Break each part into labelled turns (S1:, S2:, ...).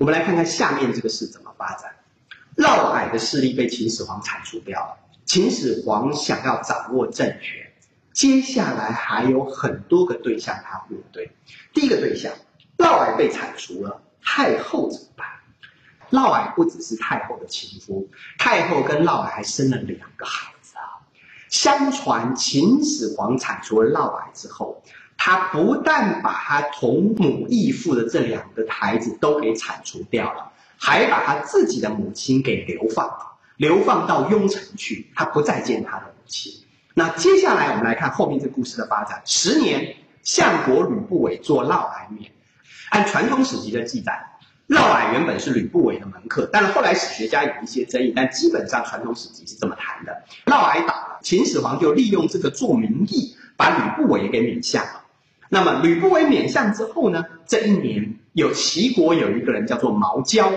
S1: 我们来看看下面这个事怎么发展。嫪毐的势力被秦始皇铲除掉了，秦始皇想要掌握政权，接下来还有很多个对象他面对。第一个对象，嫪毐被铲除了，太后怎么办？嫪毐不只是太后的情夫，太后跟嫪毐还生了两个孩子啊。相传秦始皇铲除了嫪毐之后，他不但把他同母异父的这两个孩子都给铲除掉了，还把他自己的母亲给流放了，流放到雍城去，他不再见他的母亲。那接下来我们来看后面这故事的发展。十年，相国吕不韦做嫪毐免。按传统史籍的记载。嫪毐原本是吕不韦的门客，但是后来史学家有一些争议，但基本上传统史籍是这么谈的：嫪毐倒了，秦始皇就利用这个做名义，把吕不韦给免相了。那么吕不韦免相之后呢？这一年有齐国有一个人叫做毛焦，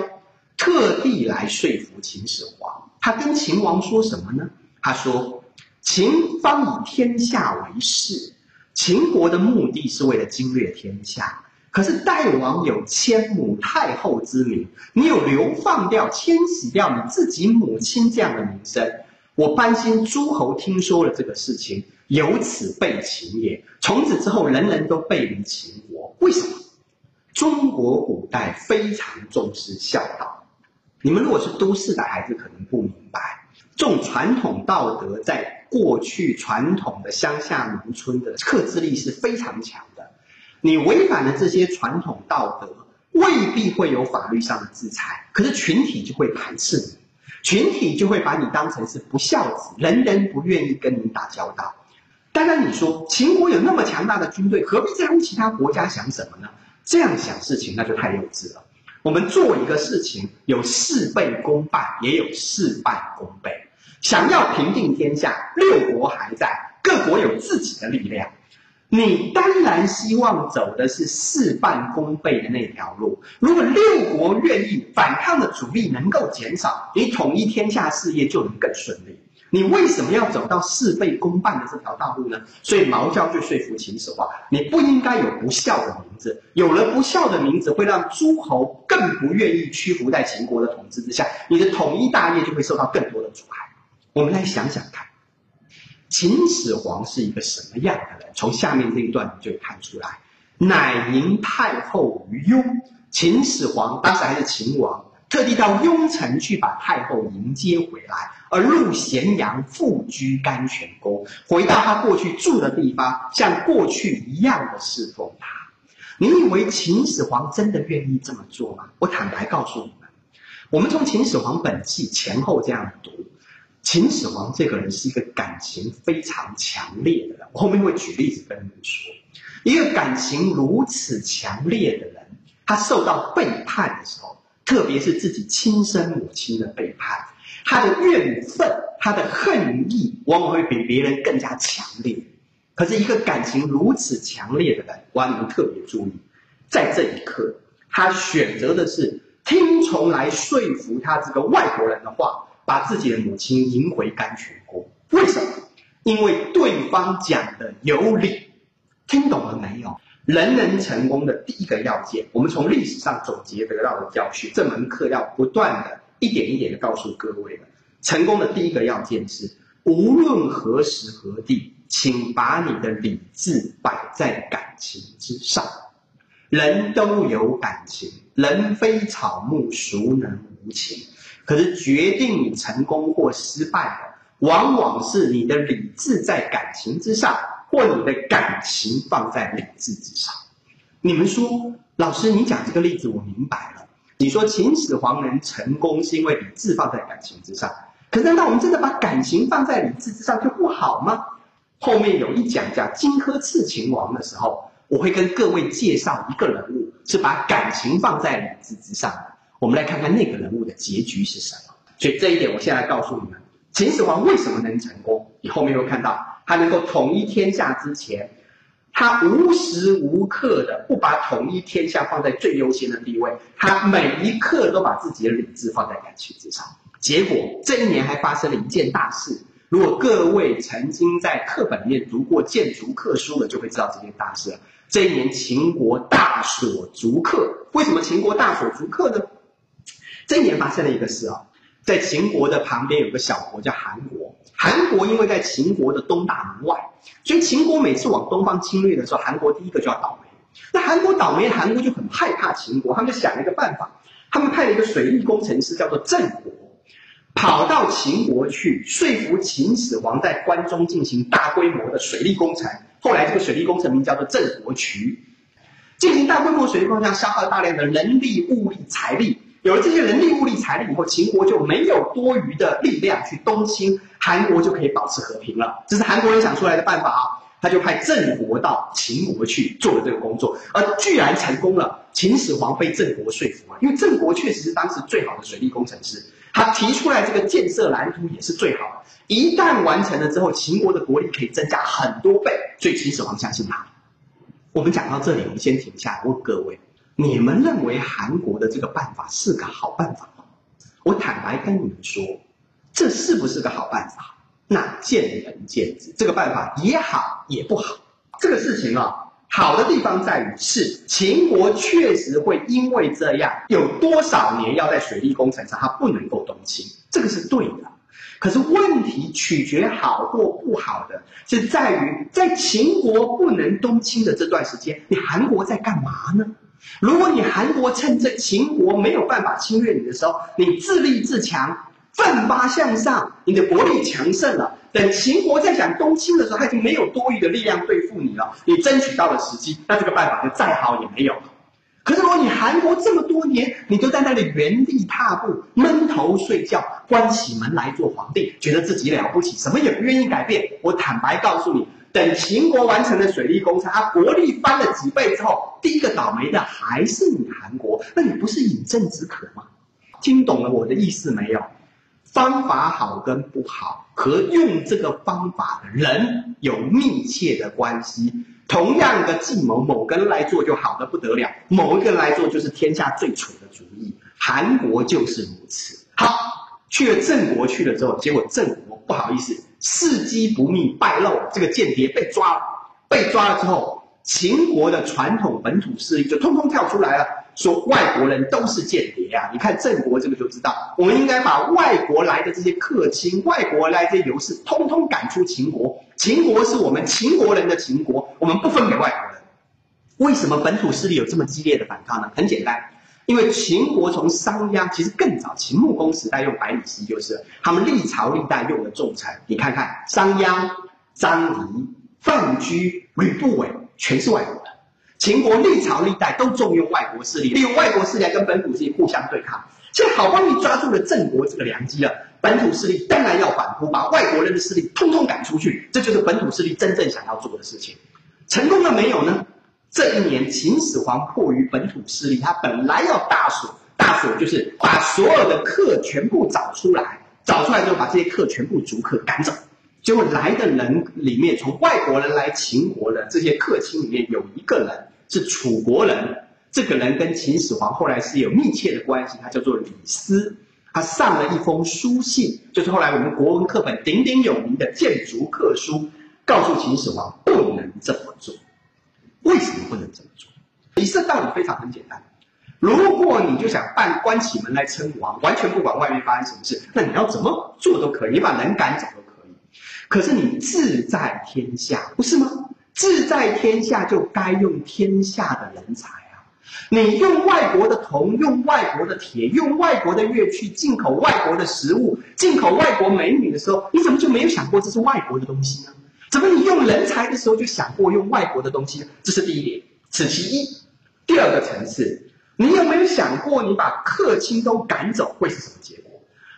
S1: 特地来说服秦始皇。他跟秦王说什么呢？他说：“秦方以天下为事，秦国的目的是为了经略天下。”可是代王有千母太后之名，你有流放掉、迁徙掉你自己母亲这样的名声，我担心诸侯听说了这个事情，由此背秦也。从此之后，人人都背离秦国。为什么？中国古代非常重视孝道。你们如果是都市的孩子，可能不明白，这种传统道德在过去传统的乡下农村的克制力是非常强的。你违反了这些传统道德，未必会有法律上的制裁，可是群体就会排斥你，群体就会把你当成是不孝子，人人不愿意跟你打交道。当然，你说秦国有那么强大的军队，何必在乎其他国家想什么呢？这样想事情那就太幼稚了。我们做一个事情，有事倍功半，也有事半功倍。想要平定天下，六国还在，各国有自己的力量。你当然希望走的是事半功倍的那条路。如果六国愿意反抗的主力能够减少，你统一天下事业就能更顺利。你为什么要走到事倍功半的这条道路呢？所以毛焦就说服秦始皇：你不应该有不孝的名字，有了不孝的名字，会让诸侯更不愿意屈服在秦国的统治之下，你的统一大业就会受到更多的阻碍。我们来想想看。秦始皇是一个什么样的人？从下面这一段你就看出来。乃迎太后于雍，秦始皇当时还是秦王，特地到雍城去把太后迎接回来，而入咸阳，复居甘泉宫，回到他过去住的地方，像过去一样的侍奉他。你以为秦始皇真的愿意这么做吗？我坦白告诉你们，我们从秦始皇本纪前后这样读。秦始皇这个人是一个感情非常强烈的人，我后面会举例子跟你们说。一个感情如此强烈的人，他受到背叛的时候，特别是自己亲生母亲的背叛，他的怨愤、他的恨意，往往会比别人更加强烈。可是，一个感情如此强烈的人，我要你们特别注意，在这一刻，他选择的是听从来说服他这个外国人的话。把自己的母亲迎回甘泉宫，为什么？因为对方讲的有理，听懂了没有？人人成功的第一个要件，我们从历史上总结得到的教训，这门课要不断的一点一点的告诉各位的，成功的第一个要件是，无论何时何地，请把你的理智摆在感情之上。人都有感情，人非草木，孰能无情？可是决定你成功或失败的，往往是你的理智在感情之上，或你的感情放在理智之上。你们说，老师，你讲这个例子我明白了。你说秦始皇能成功是因为理智放在感情之上，可是难道我们真的把感情放在理智之上就不好吗？后面有一讲讲荆轲刺秦王的时候，我会跟各位介绍一个人物，是把感情放在理智之上的。我们来看看那个人物的结局是什么。所以这一点，我现在告诉你们，秦始皇为什么能成功？你后面会看到，他能够统一天下之前，他无时无刻的不把统一天下放在最优先的地位，他每一刻都把自己的理智放在感情之上。结果这一年还发生了一件大事，如果各位曾经在课本里面读过建筑课书的，就会知道这件大事了。这一年秦国大锁逐客，为什么秦国大锁逐客呢？这一年发生了一个事啊，在秦国的旁边有个小国叫韩国，韩国因为在秦国的东大门外，所以秦国每次往东方侵略的时候，韩国第一个就要倒霉。那韩国倒霉，韩国就很害怕秦国，他们就想了一个办法，他们派了一个水利工程师叫做郑国，跑到秦国去说服秦始皇在关中进行大规模的水利工程。后来这个水利工程名叫做郑国渠，进行大规模水利工程，消耗大量的人力、物力、财力。有了这些人力、物力、财力以后，秦国就没有多余的力量去东侵，韩国就可以保持和平了。这是韩国人想出来的办法啊！他就派郑国到秦国去做了这个工作，而居然成功了。秦始皇被郑国说服了，因为郑国确实是当时最好的水利工程师，他提出来这个建设蓝图也是最好的。一旦完成了之后，秦国的国力可以增加很多倍，所以秦始皇相信他。我们讲到这里，我们先停下来，问各位：你们认为韩国的这个办法是个好办法吗？我坦白跟你们说，这是不是个好办法？那见仁见智。这个办法也好也不好。这个事情啊，好的地方在于是秦国确实会因为这样，有多少年要在水利工程上，它不能够动侵，这个是对的。可是问题取决好或不好的，是在于在秦国不能东侵的这段时间，你韩国在干嘛呢？如果你韩国趁着秦国没有办法侵略你的时候，你自立自强，奋发向上，你的国力强盛了，等秦国在想东侵的时候，他已经没有多余的力量对付你了，你争取到了时机，那这个办法就再好也没有了。可是，如果你韩国这么多年，你都在那里原地踏步、闷头睡觉、关起门来做皇帝，觉得自己了不起，什么也不愿意改变。我坦白告诉你，等秦国完成了水利工程，他国力翻了几倍之后，第一个倒霉的还是你韩国。那你不是饮鸩止渴吗？听懂了我的意思没有？方法好跟不好，和用这个方法的人有密切的关系。同样的计谋，某个人来做就好的不得了，某一个人来做就是天下最蠢的主意。韩国就是如此。好，去了郑国去了之后，结果郑国不好意思，伺机不密败露，这个间谍被抓了。被抓了之后，秦国的传统本土势力就通通跳出来了，说外国人都是间谍啊！你看郑国这个就知道，我们应该把外国来的这些客卿、外国来的这些游士，通通赶出秦国。秦国是我们秦国人的秦国，我们不分给外国人。为什么本土势力有这么激烈的反抗呢？很简单，因为秦国从商鞅其实更早，秦穆公时代用百里奚就是他们历朝历代用的重臣。你看看商鞅、张仪、范雎、吕不韦，全是外国的。秦国历朝历代都重用外国势力，利用外国势力跟本土势力互相对抗。现在好不容易抓住了郑国这个良机了。本土势力当然要反扑，把外国人的势力通通赶出去，这就是本土势力真正想要做的事情。成功了没有呢？这一年，秦始皇迫于本土势力，他本来要大锁，大锁就是把所有的客全部找出来，找出来之后把这些客全部逐客赶走。结果来的人里面，从外国人来秦国的这些客卿里面，有一个人是楚国人，这个人跟秦始皇后来是有密切的关系，他叫做李斯。他上了一封书信，就是后来我们国文课本鼎鼎有名的《谏逐客书》，告诉秦始皇不能这么做。为什么不能这么做？李斯道理非常很简单：如果你就想办关起门来称王，完全不管外面发生什么事，那你要怎么做都可以，你把人赶走可。是你志在天下，不是吗？志在天下就该用天下的人才啊。你用外国的铜，用外国的铁，用外国的乐器，进口外国的食物，进口外国美女的时候，你怎么就没有想过这是外国的东西呢？怎么你用人才的时候就想过用外国的东西？这是第一点，此其一。第二个层次，你有没有想过，你把客卿都赶走会是什么结果？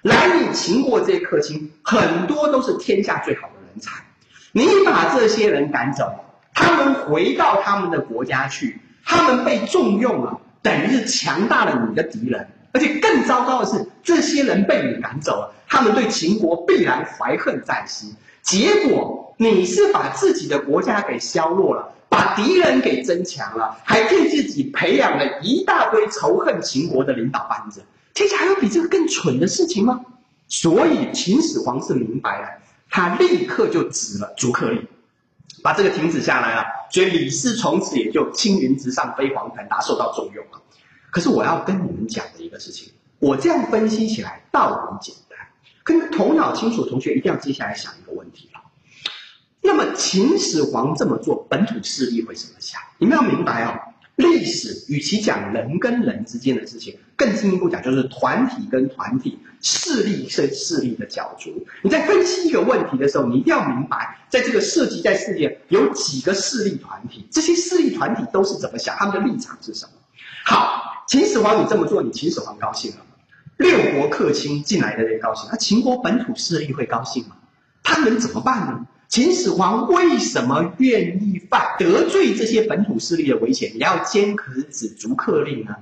S1: 来你秦国这些客卿，很多都是天下最好的人才，你把这些人赶走，他们回到他们的国家去。他们被重用了，等于是强大了你的敌人，而且更糟糕的是，这些人被你赶走了，他们对秦国必然怀恨在心。结果你是把自己的国家给削弱了，把敌人给增强了，还替自己培养了一大堆仇恨秦国的领导班子。天下还有比这个更蠢的事情吗？所以秦始皇是明白了，他立刻就指了逐客令，把这个停止下来了。所以李斯从此也就青云直上飞黄腾达，受到重用了。可是我要跟你们讲的一个事情，我这样分析起来倒很简单，可是头脑清楚同学一定要接下来想一个问题了。那么秦始皇这么做，本土势力会怎么想？你们要明白哦。历史与其讲人跟人之间的事情，更进一步讲就是团体跟团体、势力是势力的角逐。你在分析一个问题的时候，你一定要明白，在这个涉及在世界有几个势力团体，这些势力团体都是怎么想，他们的立场是什么。好，秦始皇你这么做，你秦始皇高兴了吗？六国客卿进来的人高兴，那秦国本土势力会高兴吗？他能怎么办呢？秦始皇为什么愿意犯得罪这些本土势力的危险，也要坚可止逐客令呢？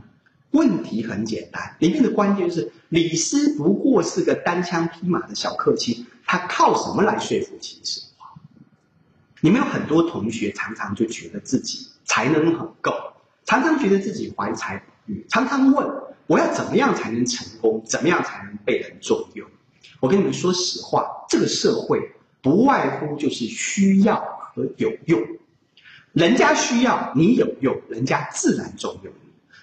S1: 问题很简单，里面的关键是李斯不过是个单枪匹马的小客卿，他靠什么来说服秦始皇？你们有很多同学常常就觉得自己才能很够，常常觉得自己怀才不遇，常常问我要怎么样才能成功，怎么样才能被人重用？我跟你们说实话，这个社会。不外乎就是需要和有用，人家需要你有用，人家自然重用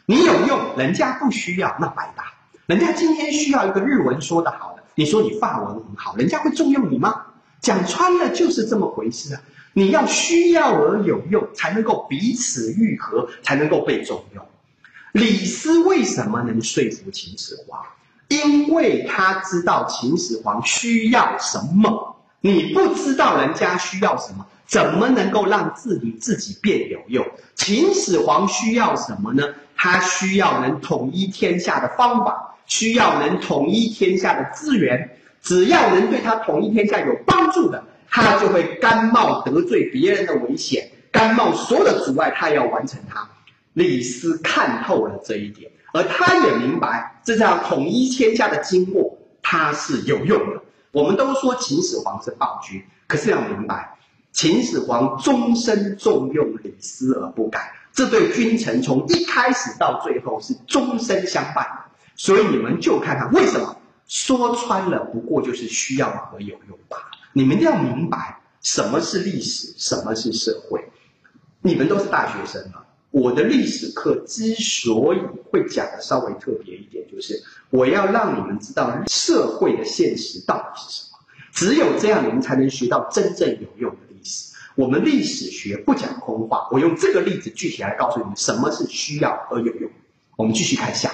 S1: 你；有用，人家不需要，那白搭。人家今天需要一个日文说得好的，你说你法文很好，人家会重用你吗？讲穿了就是这么回事啊！你要需要而有用，才能够彼此愈合，才能够被重用。李斯为什么能说服秦始皇？因为他知道秦始皇需要什么。你不知道人家需要什么，怎么能够让自己自己变有用？秦始皇需要什么呢？他需要能统一天下的方法，需要能统一天下的资源。只要能对他统一天下有帮助的，他就会甘冒得罪别人的危险，甘冒所有的阻碍，他也要完成它。李斯看透了这一点，而他也明白这叫统一天下的经过，他是有用的。我们都说秦始皇是暴君，可是要明白，秦始皇终身重用李斯而不改，这对君臣从一开始到最后是终身相伴。所以你们就看看为什么说穿了，不过就是需要和有用罢了。你们一定要明白什么是历史，什么是社会。你们都是大学生了。我的历史课之所以会讲的稍微特别一点，就是我要让你们知道社会的现实到底是什么。只有这样，你们才能学到真正有用的历史。我们历史学不讲空话，我用这个例子具体来告诉你们什么是需要和有用。我们继续看下。